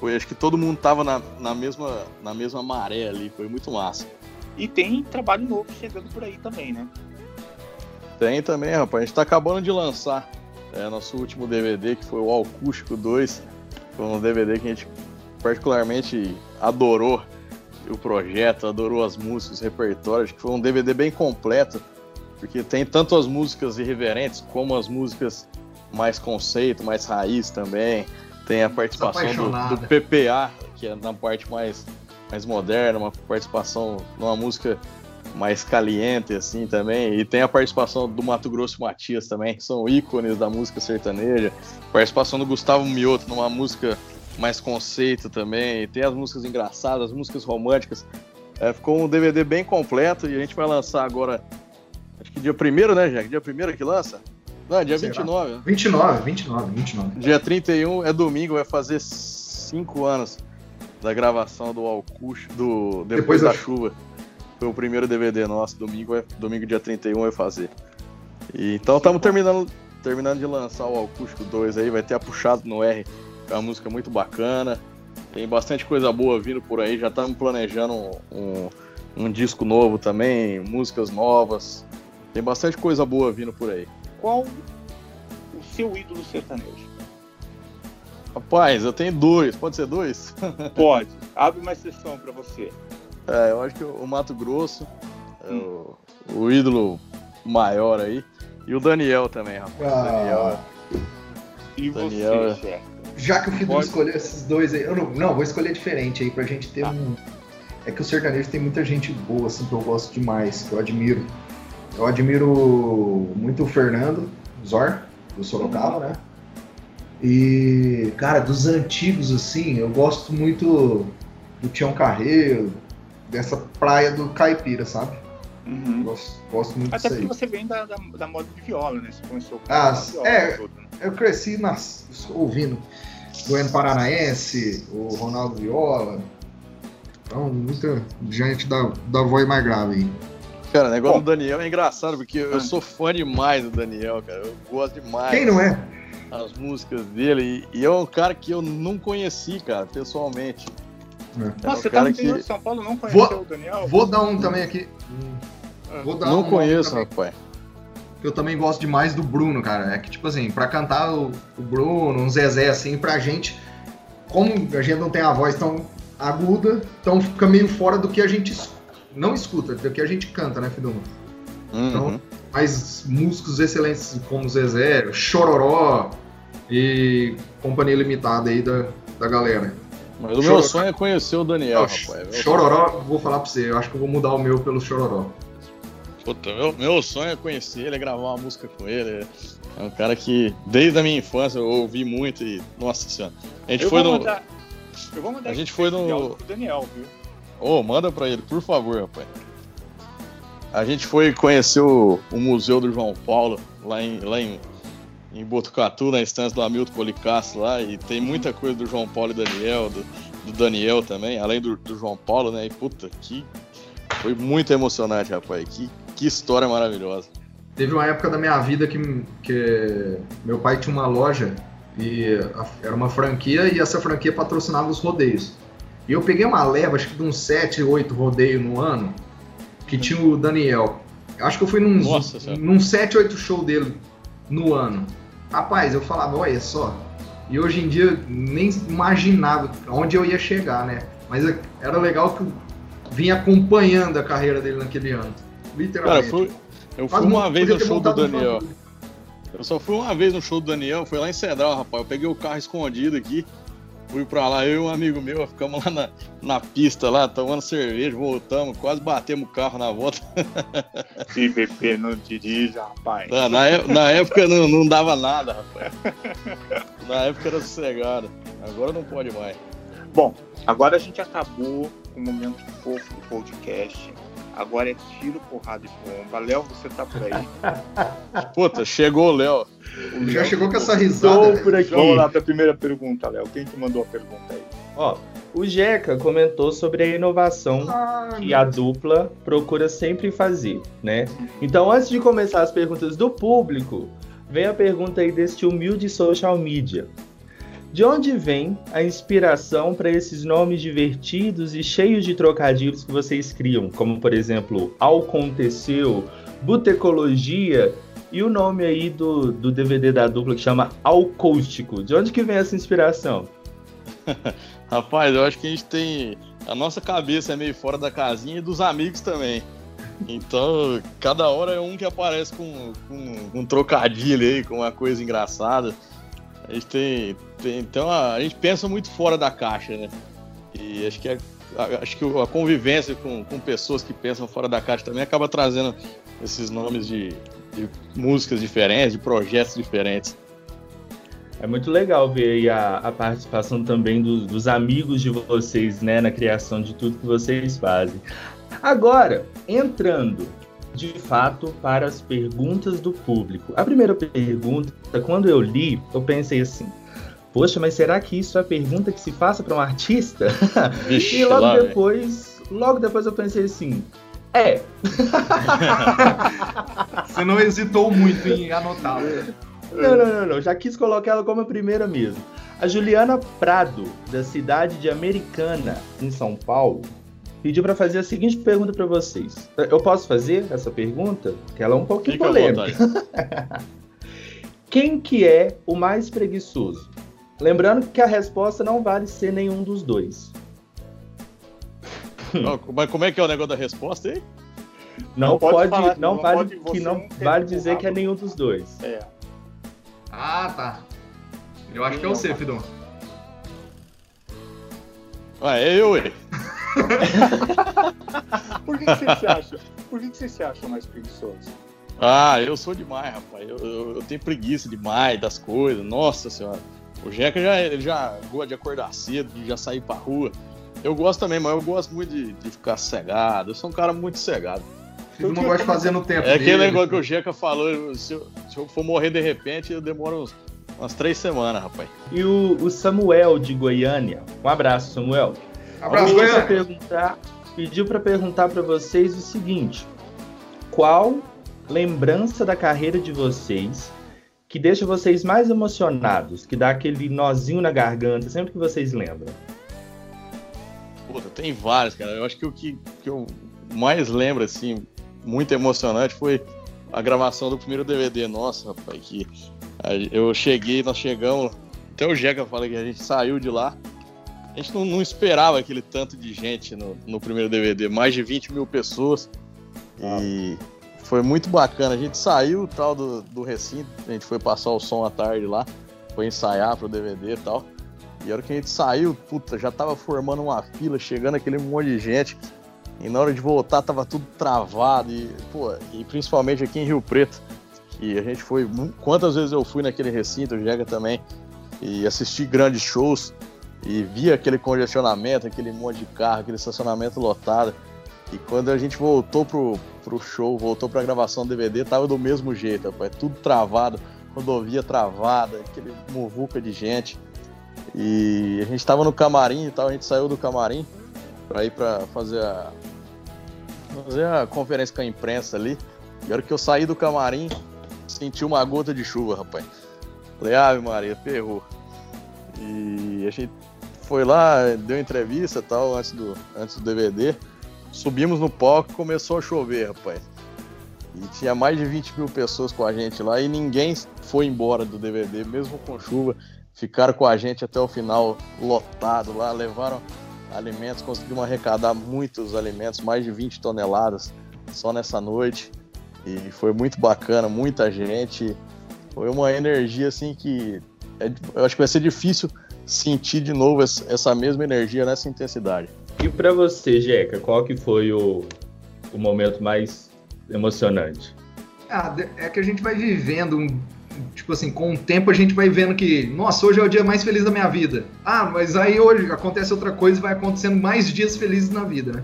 Foi, acho que todo mundo estava na, na, mesma, na mesma maré ali, foi muito massa. E tem trabalho novo chegando por aí também, né? Tem também, rapaz. A gente está acabando de lançar é, nosso último DVD, que foi o Acústico 2. Foi um DVD que a gente particularmente adorou o projeto, adorou as músicas, os repertórios, que foi um DVD bem completo, porque tem tanto as músicas irreverentes como as músicas mais conceito, mais raiz também. Tem a participação do, do, PPA, que é na parte mais, mais moderna, uma participação numa música mais caliente, assim, também. E tem a participação do Mato Grosso Matias também, que são ícones da música sertaneja. Participação do Gustavo Mioto numa música mais conceito também. Tem as músicas engraçadas, as músicas românticas. É, ficou um DVD bem completo e a gente vai lançar agora. Acho que dia 1 né, Jack? Dia 1 que lança? Não, dia Será? 29. 29, 29, 29. Dia 31 é domingo, vai fazer 5 anos da gravação do Alcucho, do Depois, Depois da, Chuva. Foi o primeiro DVD nosso, domingo, é, domingo dia 31 vai fazer. E, então estamos terminando, terminando de lançar o Acústico 2 aí, vai ter a Puxado no R é uma música muito bacana. Tem bastante coisa boa vindo por aí. Já estamos planejando um, um, um, disco novo também, músicas novas. Tem bastante coisa boa vindo por aí. Qual o seu ídolo sertanejo? Rapaz, eu tenho dois. Pode ser dois? [LAUGHS] Pode. Abre uma exceção para você. É, eu acho que o Mato Grosso é hum. o, o, ídolo maior aí. E o Daniel também, rapaz. Ah. Daniel. E Daniel, você, chefe? já que o Fidu escolheu esses dois aí, eu não, não, vou escolher diferente aí pra gente ter ah. um. É que o sertanejo tem muita gente boa, assim, que eu gosto demais, que eu admiro. Eu admiro muito o Fernando Zor, do Sorocaba, né? E, cara, dos antigos, assim, eu gosto muito do Tião Carreiro, dessa praia do Caipira, sabe? Uhum. Gosto, gosto, muito Até porque você vem da, da, da, moda de viola, né? Você começou com ah, viola. É, né? eu cresci nas, ouvindo Goiano Paranaense, o Ronaldo Viola. Então, muita gente da, da voz mais grave aí. Cara, o negócio Bom, do Daniel é engraçado, porque eu ah. sou fã demais do Daniel, cara. Eu gosto demais. Quem não é? As músicas dele. E, e é um cara que eu não conheci, cara, pessoalmente. É. Nossa, é um você tá no interior que... de São Paulo, não conheceu vou, o Daniel? Vou dar um também aqui. Vou dar não um conheço, rapaz. que eu também gosto demais do Bruno, cara. É que, tipo assim, pra cantar o, o Bruno, um Zezé, assim, pra gente, como a gente não tem a voz tão aguda, então fica meio fora do que a gente es- não escuta, do que a gente canta, né, Fiduma? Uhum. Então, mas músicos excelentes como Zezé, Chororó e Companhia Limitada aí da, da galera. Mas o meu Chororó. sonho é conhecer o Daniel, Não, rapaz. Meu- Chororó, vou falar pra você, eu acho que eu vou mudar o meu pelo Chororó. Puta, meu, meu sonho é conhecer ele, é gravar uma música com ele. É um cara que, desde a minha infância, eu ouvi muito e. Nossa senhora. A gente Eu foi vou no. mandar, eu vou mandar A gente foi no- Daniel, viu? Ô, manda pra ele, por favor, rapaz. A gente foi conhecer o, o Museu do João Paulo, lá em, lá em, em Botucatu, na estância do Hamilton Policastro lá, e tem muita coisa do João Paulo e Daniel, do, do Daniel também, além do, do João Paulo, né? E puta, que. Foi muito emocionante, rapaz. Que, que história maravilhosa. Teve uma época da minha vida que, que meu pai tinha uma loja e a- era uma franquia e essa franquia patrocinava os rodeios. E eu peguei uma leva, acho que de uns 7, 8 rodeios no ano, que tinha o Daniel. Eu Acho que eu fui num, Nossa num 7, 8 show dele no ano. Rapaz, eu falava, olha só. E hoje em dia nem imaginava onde eu ia chegar, né? Mas era legal que eu vinha acompanhando a carreira dele naquele ano. Cara, Literalmente. eu fui, eu fui uma vez no show do Daniel. Eu só fui uma vez no show do Daniel, foi lá em Cedral, rapaz. Eu peguei o carro escondido aqui, fui pra lá, eu e um amigo meu, ficamos lá na, na pista, lá, tomando cerveja, voltamos, quase batemos o carro na volta. Se [LAUGHS] beber não dirige, rapaz. Na, na na época não, não dava nada, rapaz. Na época era sossegado. Agora não pode mais. Bom, agora a gente acabou o momento fofo do podcast. Agora é tiro, porrada e bomba. Léo, você tá por aí. [LAUGHS] Puta, chegou o Léo. O Já Léo chegou com essa risada. por aqui. Vamos lá pra primeira pergunta, Léo. Quem que mandou a pergunta aí? Ó, o Jeca comentou sobre a inovação Ah, que a dupla procura sempre fazer, né? Então, antes de começar as perguntas do público, vem a pergunta aí deste humilde social media. De onde vem a inspiração para esses nomes divertidos e cheios de trocadilhos que vocês criam? Como, por exemplo, Aconteceu, Butecologia e o nome aí do, do DVD da dupla que chama Alcôstico. De onde que vem essa inspiração? [LAUGHS] Rapaz, eu acho que a gente tem. A nossa cabeça é meio fora da casinha e dos amigos também. Então, cada hora é um que aparece com, com um trocadilho aí, com uma coisa engraçada. A gente tem. Então, a, gente pensa muito fora da caixa, né? E acho que, a, acho que a convivência com, com pessoas que pensam fora da caixa também acaba trazendo esses nomes de, de músicas diferentes, de projetos diferentes. É muito legal ver a, a participação também do- dos amigos de vocês, né, na criação de tudo que vocês fazem. Agora, entrando de fato para as perguntas do público. A primeira pergunta, quando eu li, eu pensei assim: Poxa, mas será que isso é a pergunta que se faça para um artista? [LAUGHS] Vixe, E logo lá, depois, logo depois eu pensei assim: É, [LAUGHS] Você não hesitou muito em anotar. Não, não, não, não. Já quis colocar ela como a primeira mesmo. A Juliana Prado, da cidade de Americana, em São Paulo, pediu para fazer a seguinte pergunta para vocês. Eu posso fazer essa pergunta? Que ela é um pouquinho Fica polêmica. [LAUGHS] Quem que é o mais preguiçoso? Lembrando que a resposta não vale ser nenhum dos dois. Não, mas como é que é o negócio da resposta aí? Não, Não pode pode, falar, não, não vale pode que não vale dizer que é nenhum dos dois. É. Ah, tá. Eu acho que é o C, Fidon. Ah, é eu, ué. [LAUGHS] Por que, que você se acha? Por que, que você se acha mais preguiçoso? Ah, eu sou demais, rapaz. Eu, eu- eu tenho preguiça demais das coisas. Nossa senhora. O Jeca já, ele já gosta de acordar cedo, de já sair pra rua. Eu gosto também, mas eu gosto muito de, de ficar cegado. Eu sou um cara muito cegado. Fidon não gosta de fazer no tempo É aquele dele. negócio que o Jeca falou. eu- Se eu, se eu for morrer de repente, eu demoro uns- umas três semanas, rapaz. E o, o Samuel de Goiânia. Um abraço, Samuel. Abraço, pediu pra Goiânia. perguntar, pediu para perguntar para vocês o seguinte: qual lembrança da carreira de vocês que deixa vocês mais emocionados, que dá aquele nozinho na garganta sempre que vocês lembram? Puta, tem vários, cara. Eu acho que o que, que eu mais lembro, assim, muito emocionante foi a gravação do primeiro DVD. Nossa, rapaz, que eu cheguei, nós chegamos, até o Jeca fala que a gente saiu de lá. A gente não, não esperava aquele tanto de gente no, no, primeiro DVD, mais de 20 mil pessoas. E foi muito bacana. A gente saiu tal do, do recinto, a gente foi passar o som à tarde lá, foi ensaiar pro DVD e tal. E a hora que a gente saiu, puta, já tava formando uma fila, chegando aquele monte de gente. E na hora de voltar tava tudo travado. E, pô, e principalmente aqui em Rio Preto, que a gente foi. Quantas vezes eu fui naquele recinto, o Jega também, e assisti grandes shows e via aquele congestionamento, aquele monte de carro, aquele estacionamento lotado. E quando a gente voltou pro, pro show, voltou pra gravação do DVD, tava do mesmo jeito, rapaz, tudo travado, rodovia travada, aquele muvuca de gente. E a gente tava no camarim e tal, a gente saiu do camarim para ir para fazer a fazer a conferência com a imprensa ali. E a hora que eu saí do camarim, senti uma gota de chuva, rapaz. Falei, Ave Maria, ferrou. E a gente foi lá, deu entrevista tal, antes do, antes do DVD. Subimos no palco e começou a chover, rapaz. E tinha mais de 20 mil pessoas com a gente lá e ninguém foi embora do DVD, mesmo com chuva. Ficaram com a gente até o final, lotado lá, levaram alimentos, conseguimos arrecadar muitos alimentos, mais de 20 toneladas só nessa noite. E foi muito bacana, muita gente. Foi uma energia assim que é, eu acho que vai ser difícil sentir de novo essa mesma energia nessa intensidade. E para você, Jeca, qual que foi o, o momento mais emocionante? Ah, é que a gente vai vivendo um tipo assim, com o tempo a gente vai vendo que, nossa, hoje é o dia mais feliz da minha vida. Ah, mas aí hoje acontece outra coisa e vai acontecendo mais dias felizes na vida, né?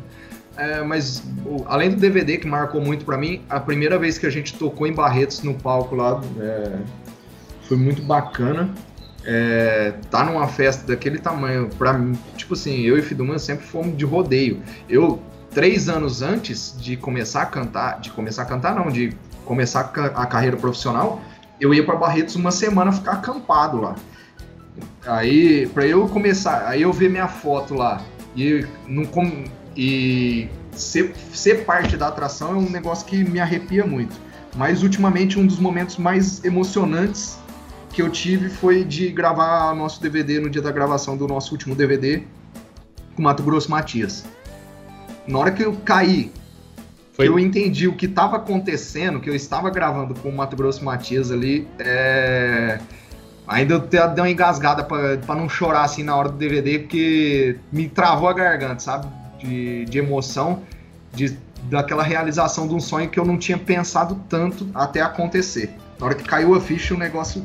É, mas além do DVD que marcou muito para mim, a primeira vez que a gente tocou em Barretos no palco lá é, foi muito bacana. É, tá numa festa daquele tamanho, para mim, tipo assim, eu e Fiduman sempre fomos de rodeio. Eu, três anos antes de começar a cantar, de começar a cantar não, de começar a carreira profissional, eu ia para Barretos uma semana ficar acampado lá. Aí, para eu começar, aí eu ver minha foto lá e, não, e ser, ser parte da atração é um negócio que me arrepia muito. Mas ultimamente um dos momentos mais emocionantes que eu tive foi de gravar nosso DVD no dia da gravação do nosso último DVD com Mato Grosso Matias. Na hora que eu caí foi... eu entendi o que estava acontecendo, que eu estava gravando com o Mato Grosso Matias ali. É... Ainda eu dei uma engasgada para não chorar assim na hora do DVD, porque me travou a garganta, sabe? De, de emoção, de, daquela realização de um sonho que eu não tinha pensado tanto até acontecer. Na hora que caiu a ficha, o negócio.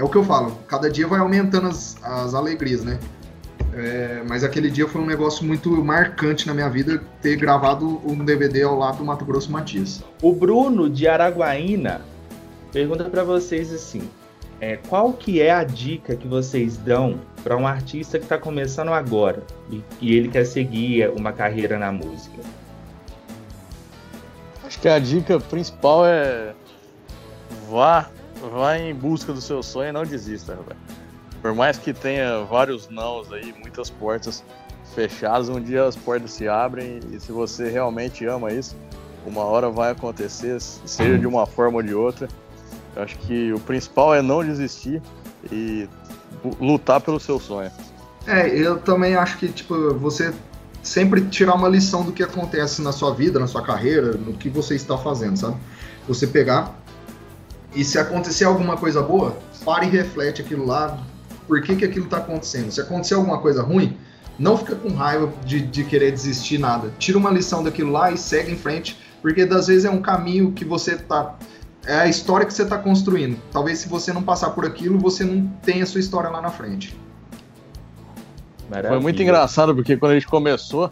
É o que eu falo, cada dia vai aumentando as, as alegrias, né? É, mas aquele dia foi um negócio muito marcante na minha vida ter gravado um DVD ao lado do Mato Grosso Matias. O Bruno de Araguaína pergunta para vocês assim: é, qual que é a dica que vocês dão para um artista que está começando agora e, e ele quer seguir uma carreira na música? Acho que a dica principal é vá, vá em busca do seu sonho e não desista, Roberto. Por mais que tenha vários nãos aí, muitas portas fechadas, um dia as portas se abrem e se você realmente ama isso, uma hora vai acontecer, seja de uma forma ou de outra. Eu acho que o principal é não desistir e lutar pelo seu sonho. É, eu também acho que tipo você sempre tirar uma lição do que acontece na sua vida, na sua carreira, no que você está fazendo, sabe? Você pegar e se acontecer alguma coisa boa, pare e reflete aquilo lá, por que, que aquilo está acontecendo. Se acontecer alguma coisa ruim, não fica com raiva de, de querer desistir nada. Tira uma lição daquilo lá e segue em frente, porque das vezes é um caminho que você tá. É a história que você está construindo. Talvez se você não passar por aquilo, você não tenha a sua história lá na frente. Maravilha. Foi muito engraçado, porque quando a gente começou,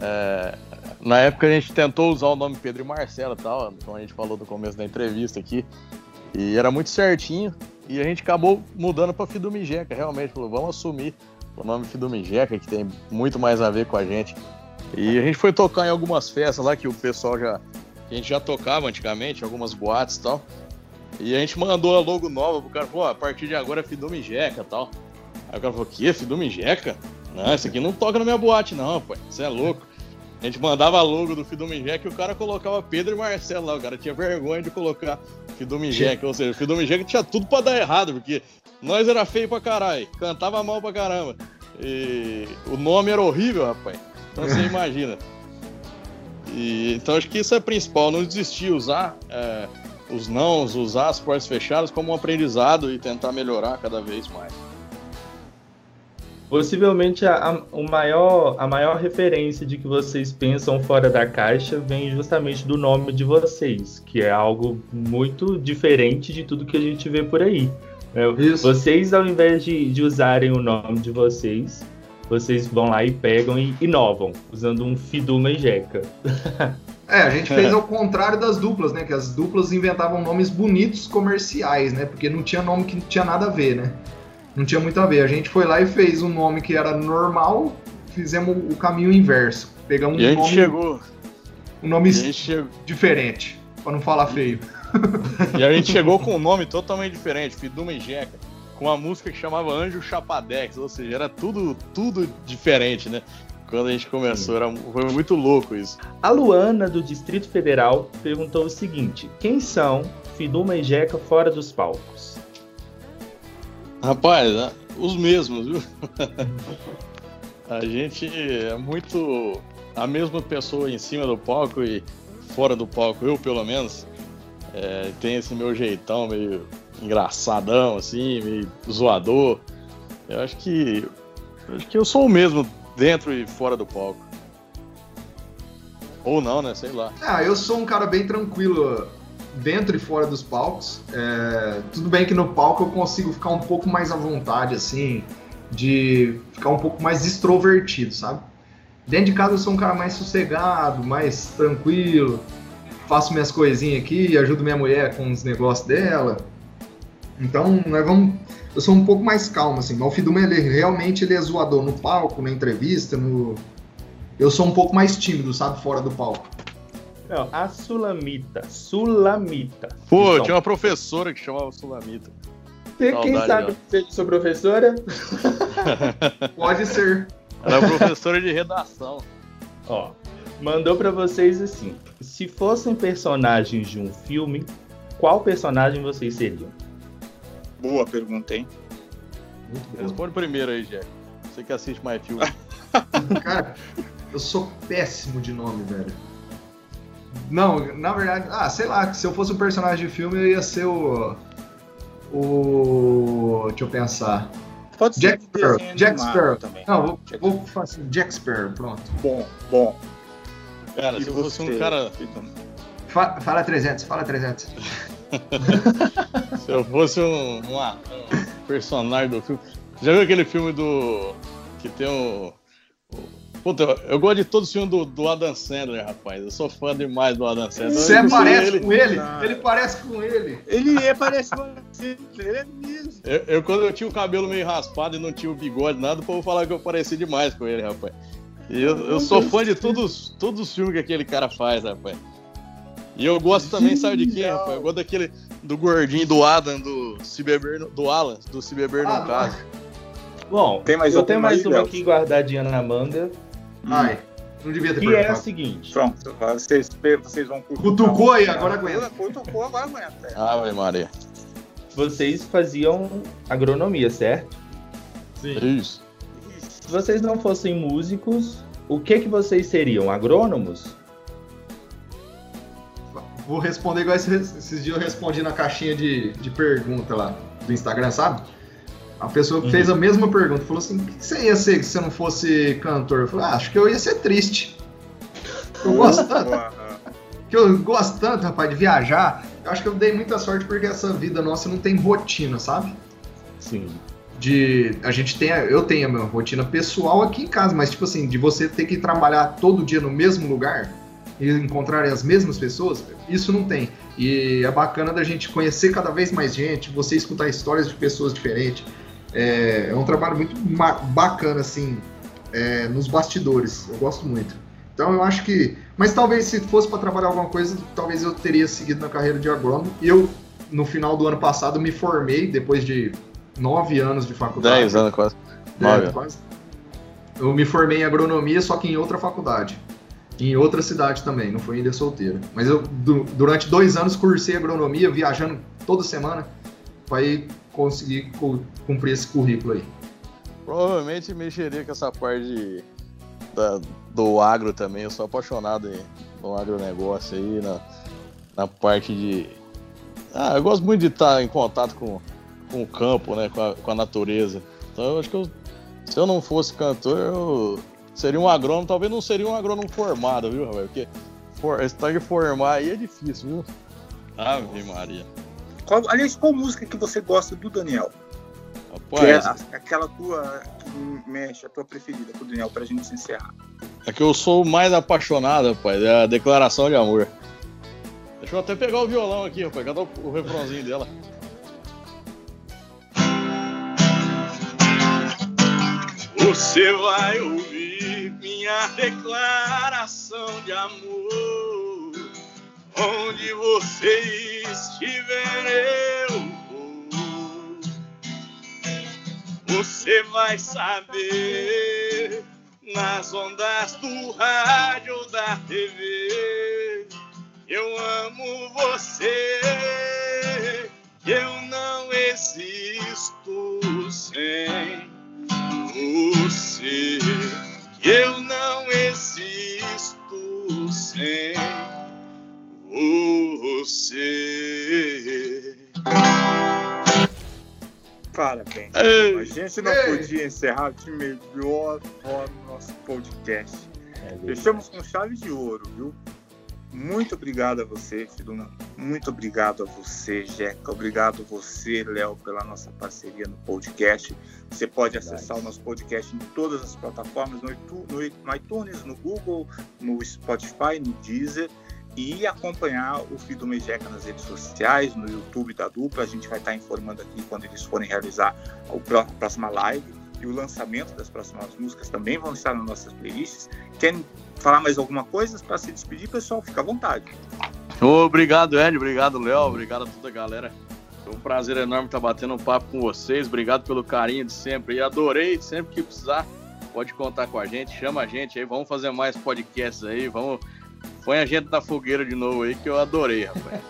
é, na época a gente tentou usar o nome Pedro e Marcelo tal, como a gente falou no começo da entrevista aqui, e era muito certinho. E a gente acabou mudando para Fidumijeca, realmente. Falou, vamos assumir o nome Fidumijeca, que tem muito mais a ver com a gente. E a gente foi tocar em algumas festas lá que o pessoal já. a gente já tocava antigamente, algumas boates e tal. E a gente mandou a logo nova pro cara, pô, a partir de agora é Fidumijeca e tal. Aí o cara falou, que? Fidumijeca? Não, isso aqui não toca na minha boate, não, pô. Você é louco. A gente mandava logo do Fidomingec e o cara colocava Pedro e Marcelo lá. O cara tinha vergonha de colocar Fidomingec. Ou seja, o Fidomingec tinha tudo pra dar errado, porque nós era feio pra caralho, cantava mal pra caramba. E o nome era horrível, rapaz. Então você [LAUGHS] imagina. E, então acho que isso é principal, não desistir, usar é, os nãos, usar as portas fechadas como um aprendizado e tentar melhorar cada vez mais. Possivelmente a, a, o maior, a maior referência de que vocês pensam fora da caixa vem justamente do nome de vocês, que é algo muito diferente de tudo que a gente vê por aí. É, vocês, ao invés de, de usarem o nome de vocês, vocês vão lá e pegam e inovam, usando um Fiduma e Jeca. [LAUGHS] É, a gente fez ao contrário das duplas, né? Que as duplas inventavam nomes bonitos comerciais, né? Porque não tinha nome que não tinha nada a ver, né? Não tinha muito a ver. A gente foi lá e fez um nome que era normal, fizemos o caminho inverso. Pegamos e um nome, chegou. um nome chegou. diferente, para não falar feio. E a gente chegou com um nome totalmente diferente, Fiduma e Jeca com uma música que chamava Anjo Chapadex, ou seja, era tudo, tudo diferente, né? Quando a gente começou, era, foi muito louco isso. A Luana, do Distrito Federal, perguntou o seguinte: quem são Fiduma e Jeca fora dos palcos? Rapaz, né, os mesmos, viu? [LAUGHS] a gente é muito a mesma pessoa em cima do palco e fora do palco, eu pelo menos. É, tem esse meu jeitão meio engraçadão, assim, meio zoador. Eu acho que. Eu acho que eu sou o mesmo dentro e fora do palco. Ou não, né? Sei lá. Ah, eu sou um cara bem tranquilo dentro e fora dos palcos. É, tudo bem que no palco eu consigo ficar um pouco mais à vontade, assim, de ficar um pouco mais extrovertido, sabe? Dentro de casa eu sou um cara mais sossegado, mais tranquilo, faço minhas coisinhas aqui, ajudo minha mulher com os negócios dela. Então, vamos. Eu sou um pouco mais calmo, assim. Mas o Fiduma, ele realmente ele é zoador no palco, na entrevista, no. Eu sou um pouco mais tímido, sabe? Fora do palco. Não, a Sulamita. Sulamita. Pô, tinha uma professora que chamava Sulamita. Você, quem sabe ser sua professora? [LAUGHS] Pode ser. Era professora de redação. Ó, mandou para vocês assim: se fossem personagens de um filme, qual personagem vocês seriam? Boa pergunta, hein? Responde primeiro aí, Jack. Você que assiste mais filme. [LAUGHS] Cara, eu sou péssimo de nome, velho. Não, na verdade, ah, sei lá, se eu fosse um personagem de filme, eu ia ser o. O. Deixa eu pensar. Pode Jack ser Sparrow. Jack Sparrow. também. Não, vou, Jack- vou fazer assim, Jack Sparrow, pronto. Bom, bom. Cara, E se eu fosse um cara. Fiduma? Fa- fala 300, fala 300. [LAUGHS] Se eu fosse um, uma- um personagem do filme. Já viu aquele filme do. que tem o. o- Puta, eu, eu gosto de todos os filmes do, do Adam Sandler, rapaz. Eu sou fã demais do Adam Sandler. Você Eu parece ele- com ele? Cara. Ele parece com ele. Ele é, parece você. Ele é mesmo. Eu, eu, quando eu tinha o cabelo meio raspado e não tinha o bigode, nada, o povo falava que eu parecia demais com ele, rapaz. E eu, eu sou fã de todos, todos os filmes que aquele cara faz, rapaz. E eu gosto também, sabe de quem, rapaz? Eu gosto daquele do gordinho do Adam, do Se Beber, no- do Alan, do Se Beber Ah, no Caso. Bom, Tem mais eu tenho mais uma aqui guardadinha na manga, Ai, não devia ter que é a perguntado. seguinte. Pronto, vocês, vocês vão Cutucou aí, agora aguenta. Cutucou, agora aguenta. Ave Maria. Vocês faziam agronomia, certo? Isso. Se vocês não fossem músicos, o que que vocês seriam? Agrônomos? Vou responder igual esses, esses dias eu respondi na caixinha de, de pergunta lá do Instagram, sabe? A pessoa Uhum. fez a mesma pergunta, falou assim: o que você ia ser se você não fosse cantor? Eu falei, ah, acho que eu ia ser triste. Eu gosto tanto, [LAUGHS] que eu gosto tanto, rapaz, de viajar. Eu acho que eu dei muita sorte porque essa vida nossa não tem rotina, sabe? Sim. de a gente tem a- eu tenho a minha rotina pessoal aqui em casa, mas tipo assim, de você ter que trabalhar todo dia no mesmo lugar e encontrar as mesmas pessoas, isso não tem. E é bacana da gente conhecer cada vez mais gente, você escutar histórias de pessoas diferentes. É, é um trabalho muito bacana assim, é, nos bastidores. Eu gosto muito. Então eu acho que, mas talvez se fosse para trabalhar alguma coisa, talvez eu teria seguido na carreira de agrônomo. E eu no final do ano passado me formei depois de nove anos de faculdade. 10 anos quase. É, Nove. quase. Eu me formei em agronomia, só que em outra faculdade. em outra cidade também, não foi Ilha Solteira. Mas eu, du durante dois anos, cursei agronomia, viajando toda semana, para conseguir cumprir esse currículo aí. Provavelmente mexeria com essa parte de, da, do agro também. Eu sou apaixonado em, no agronegócio aí, na, na parte de. Ah, eu gosto muito de estar em contato com, com o campo, né? Com a, com a natureza. Então eu acho que eu, se eu não fosse cantor, eu seria um agrônomo, talvez não seria um agrônomo formado, viu, Rafael? Porque for, esse de formar aí é difícil, viu? Ave Maria. Qual, aliás, qual música que você gosta do Daniel? Rapaz, que é a, aquela tua que mexe, a tua preferida pro Daniel, pra gente se encerrar. É que eu sou mais apaixonado, rapaz, é a declaração de amor. Deixa eu até pegar o violão aqui, rapaz, cadê o, o refrãozinho dela? Você vai ouvir minha declaração de amor. Onde você estiver, eu vou. Você vai saber nas ondas do rádio da TV. Eu amo você, eu não existo sem você. Eu não existo sem você. Parabéns. Ei, a gente não ei. podia encerrar de melhor forma o nosso podcast. É Fechamos com chave de ouro, viu? Muito obrigado a você, Fiduna. Muito obrigado a você, Jeca. Obrigado a você, Léo, pela nossa parceria no podcast. Você pode acessar o nosso podcast em todas as plataformas, no iTunes, no Google, no Spotify, no Deezer e acompanhar o Fiduma e Jeca nas redes sociais, no YouTube da dupla. A gente vai estar informando aqui quando eles forem realizar a próxima live e o lançamento das próximas músicas também vão estar nas nossas playlists. Querem falar mais alguma coisa para se despedir, pessoal? Fica à vontade. Obrigado, Ed. Obrigado, Léo. Obrigado a toda a galera. Foi um prazer enorme estar batendo um papo com vocês. Obrigado pelo carinho de sempre. E adorei. Sempre que precisar, pode contar com a gente. Chama a gente aí. Vamos fazer mais podcasts aí. Vamos. Põe a gente na fogueira de novo aí, que eu adorei, rapaz.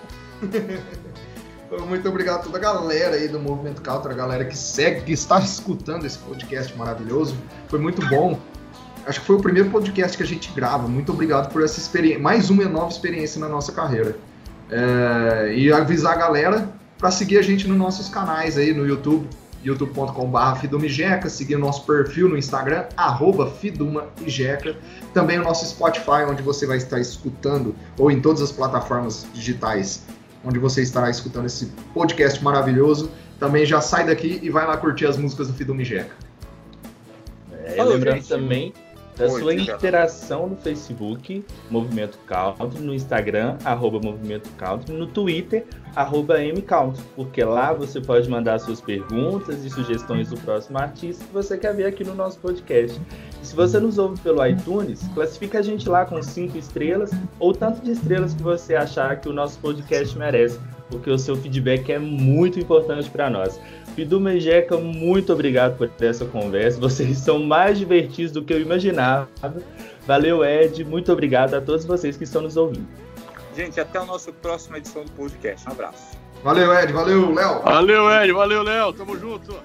[LAUGHS] Muito obrigado a toda a galera aí do Movimento Country, a galera que segue, que está escutando esse podcast maravilhoso. Foi muito bom. Acho que foi o primeiro podcast que a gente grava. Muito obrigado por essa experiência, mais uma nova experiência na nossa carreira. É... e avisar a galera para seguir a gente nos nossos canais aí no YouTube, youtube.com.br Fidumijeca, seguir o nosso perfil no Instagram, arroba também o nosso Spotify, onde você vai estar escutando, ou em todas as plataformas digitais onde você estará escutando esse podcast maravilhoso. Também já sai daqui e vai lá curtir as músicas do Fidume Jeca. É, lembrando gente. também da Oi, sua interação no Facebook, Movimento Country, no Instagram, arroba Movimento Country, no Twitter, arroba MCountry, porque lá você pode mandar suas perguntas e sugestões do próximo artista que você quer ver aqui no nosso podcast. E se você nos ouve pelo iTunes, classifica a gente lá com cinco estrelas ou tanto de estrelas que você achar que o nosso podcast merece, porque o seu feedback é muito importante para nós. Pidu Mejeca, muito obrigado por essa conversa. Vocês são mais divertidos do que eu imaginava. Valeu, Ed. Muito obrigado a todos vocês que estão nos ouvindo. Gente, até a nossa próxima edição do podcast. Um abraço. Valeu, Ed. Valeu, Léo. Valeu, Ed. Valeu, Léo. Tamo junto.